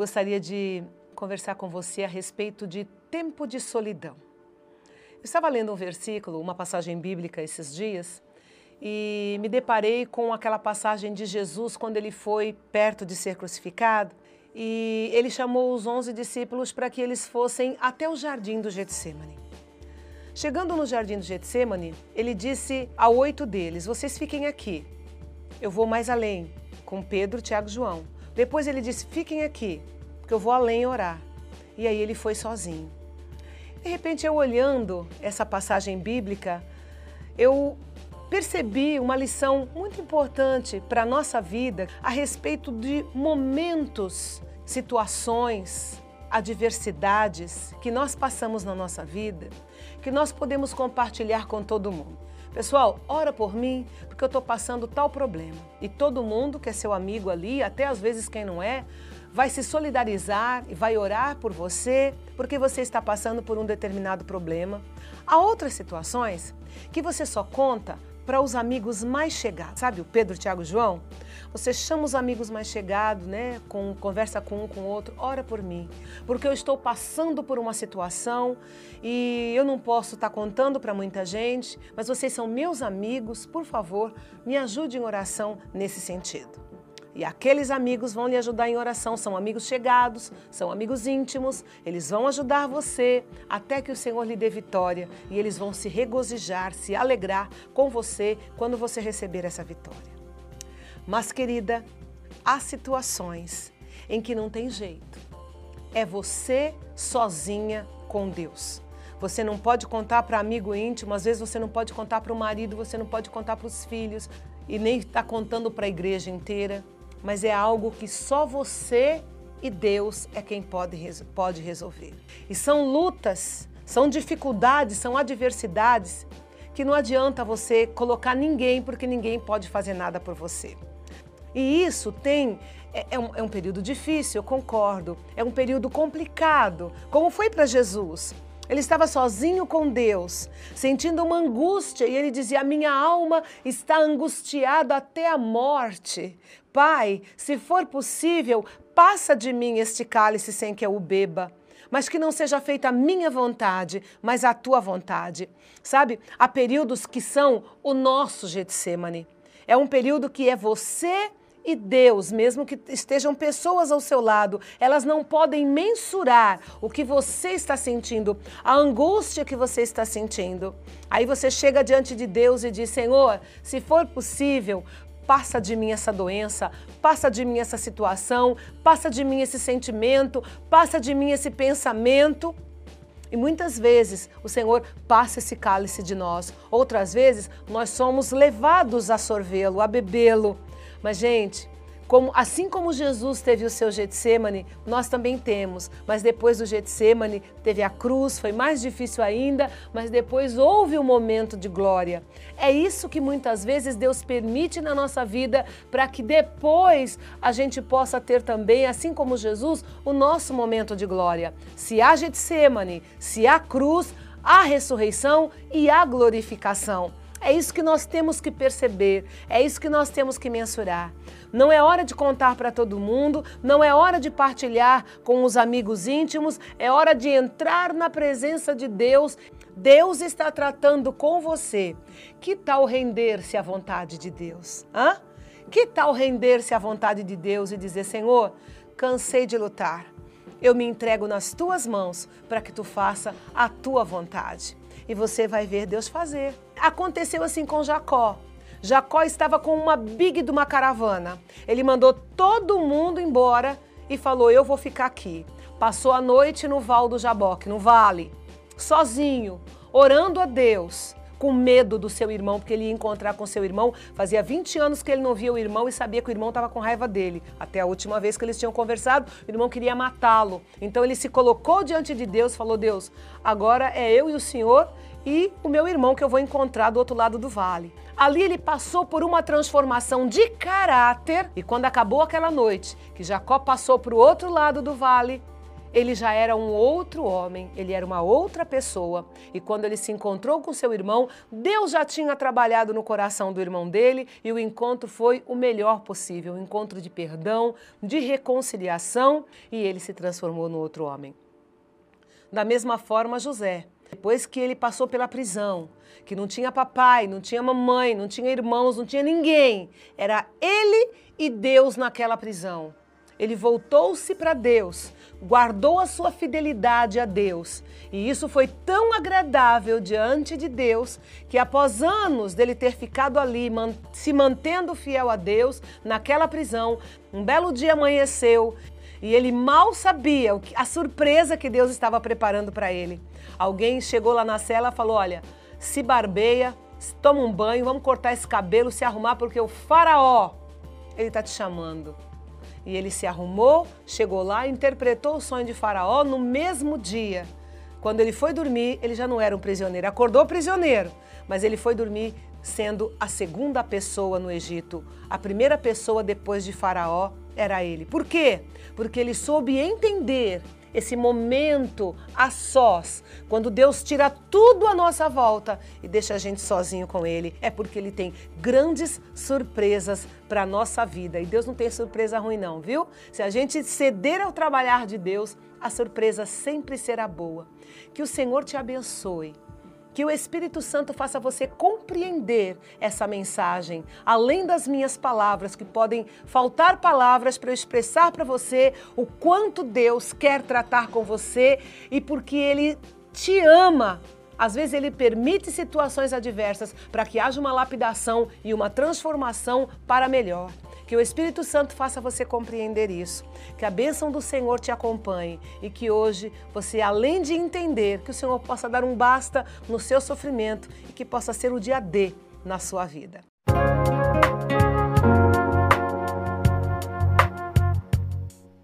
gostaria de conversar com você a respeito de tempo de solidão. Eu estava lendo um versículo, uma passagem bíblica esses dias, e me deparei com aquela passagem de Jesus quando ele foi perto de ser crucificado e ele chamou os onze discípulos para que eles fossem até o jardim do Getsemane. Chegando no jardim do Getsemane, ele disse a oito deles: Vocês fiquem aqui, eu vou mais além, com Pedro, Tiago e João. Depois ele disse: Fiquem aqui, porque eu vou além orar. E aí ele foi sozinho. De repente, eu olhando essa passagem bíblica, eu percebi uma lição muito importante para a nossa vida a respeito de momentos, situações, adversidades que nós passamos na nossa vida, que nós podemos compartilhar com todo mundo. Pessoal, ora por mim, porque eu estou passando tal problema. E todo mundo que é seu amigo ali, até às vezes quem não é, vai se solidarizar e vai orar por você, porque você está passando por um determinado problema. Há outras situações que você só conta para os amigos mais chegados. Sabe o Pedro, Tiago João? Você chama os amigos mais chegados, né? Com, conversa com um com o outro, ora por mim. Porque eu estou passando por uma situação e eu não posso estar tá contando para muita gente, mas vocês são meus amigos, por favor, me ajude em oração nesse sentido. E aqueles amigos vão lhe ajudar em oração, são amigos chegados, são amigos íntimos, eles vão ajudar você até que o Senhor lhe dê vitória e eles vão se regozijar, se alegrar com você quando você receber essa vitória. Mas, querida, há situações em que não tem jeito. É você sozinha com Deus. Você não pode contar para amigo íntimo, às vezes você não pode contar para o marido, você não pode contar para os filhos e nem está contando para a igreja inteira mas é algo que só você e Deus é quem pode, pode resolver. E são lutas, são dificuldades, são adversidades que não adianta você colocar ninguém, porque ninguém pode fazer nada por você. E isso tem. É, é, um, é um período difícil, eu concordo. É um período complicado, como foi para Jesus. Ele estava sozinho com Deus, sentindo uma angústia, e ele dizia: minha alma está angustiada até a morte. Pai, se for possível, passa de mim este cálice sem que eu o beba mas que não seja feita a minha vontade, mas a tua vontade. Sabe? Há períodos que são o nosso Getsemane. É um período que é você e Deus, mesmo que estejam pessoas ao seu lado, elas não podem mensurar o que você está sentindo, a angústia que você está sentindo. Aí você chega diante de Deus e diz: Senhor, se for possível, passa de mim essa doença, passa de mim essa situação, passa de mim esse sentimento, passa de mim esse pensamento. E muitas vezes o Senhor passa esse cálice de nós. Outras vezes nós somos levados a sorvê-lo, a bebê-lo. Mas, gente, como, assim como Jesus teve o seu Getsemane, nós também temos. Mas depois do Getsemane teve a cruz, foi mais difícil ainda, mas depois houve um momento de glória. É isso que muitas vezes Deus permite na nossa vida para que depois a gente possa ter também, assim como Jesus, o nosso momento de glória. Se há Getsemane, se há cruz, há ressurreição e há glorificação. É isso que nós temos que perceber, é isso que nós temos que mensurar. Não é hora de contar para todo mundo, não é hora de partilhar com os amigos íntimos, é hora de entrar na presença de Deus. Deus está tratando com você. Que tal render-se à vontade de Deus? Hã? Que tal render-se à vontade de Deus e dizer: Senhor, cansei de lutar. Eu me entrego nas tuas mãos para que tu faça a tua vontade. E você vai ver Deus fazer. Aconteceu assim com Jacó. Jacó estava com uma big de uma caravana. Ele mandou todo mundo embora e falou: Eu vou ficar aqui. Passou a noite no Val do Jaboque, no vale, sozinho, orando a Deus com medo do seu irmão, porque ele ia encontrar com seu irmão. Fazia 20 anos que ele não via o irmão e sabia que o irmão estava com raiva dele. Até a última vez que eles tinham conversado, o irmão queria matá-lo. Então ele se colocou diante de Deus, falou: Deus, agora é eu e o Senhor e o meu irmão que eu vou encontrar do outro lado do vale. Ali ele passou por uma transformação de caráter e quando acabou aquela noite, que Jacó passou para o outro lado do vale, ele já era um outro homem, ele era uma outra pessoa. E quando ele se encontrou com seu irmão, Deus já tinha trabalhado no coração do irmão dele e o encontro foi o melhor possível um encontro de perdão, de reconciliação e ele se transformou no outro homem. Da mesma forma, José, depois que ele passou pela prisão, que não tinha papai, não tinha mamãe, não tinha irmãos, não tinha ninguém, era ele e Deus naquela prisão. Ele voltou-se para Deus, guardou a sua fidelidade a Deus. E isso foi tão agradável diante de Deus que, após anos dele ter ficado ali, se mantendo fiel a Deus, naquela prisão, um belo dia amanheceu e ele mal sabia a surpresa que Deus estava preparando para ele. Alguém chegou lá na cela e falou: Olha, se barbeia, toma um banho, vamos cortar esse cabelo, se arrumar, porque o Faraó, ele está te chamando. E ele se arrumou, chegou lá, interpretou o sonho de Faraó no mesmo dia. Quando ele foi dormir, ele já não era um prisioneiro, acordou prisioneiro, mas ele foi dormir sendo a segunda pessoa no Egito. A primeira pessoa depois de Faraó era ele. Por quê? Porque ele soube entender esse momento a sós, quando Deus tira tudo à nossa volta e deixa a gente sozinho com Ele, é porque Ele tem grandes surpresas para a nossa vida. E Deus não tem surpresa ruim, não, viu? Se a gente ceder ao trabalhar de Deus, a surpresa sempre será boa. Que o Senhor te abençoe. Que o Espírito Santo faça você compreender essa mensagem, além das minhas palavras, que podem faltar palavras para expressar para você o quanto Deus quer tratar com você e porque Ele te ama. Às vezes ele permite situações adversas para que haja uma lapidação e uma transformação para melhor. Que o Espírito Santo faça você compreender isso. Que a bênção do Senhor te acompanhe e que hoje você, além de entender, que o Senhor possa dar um basta no seu sofrimento e que possa ser o dia D na sua vida.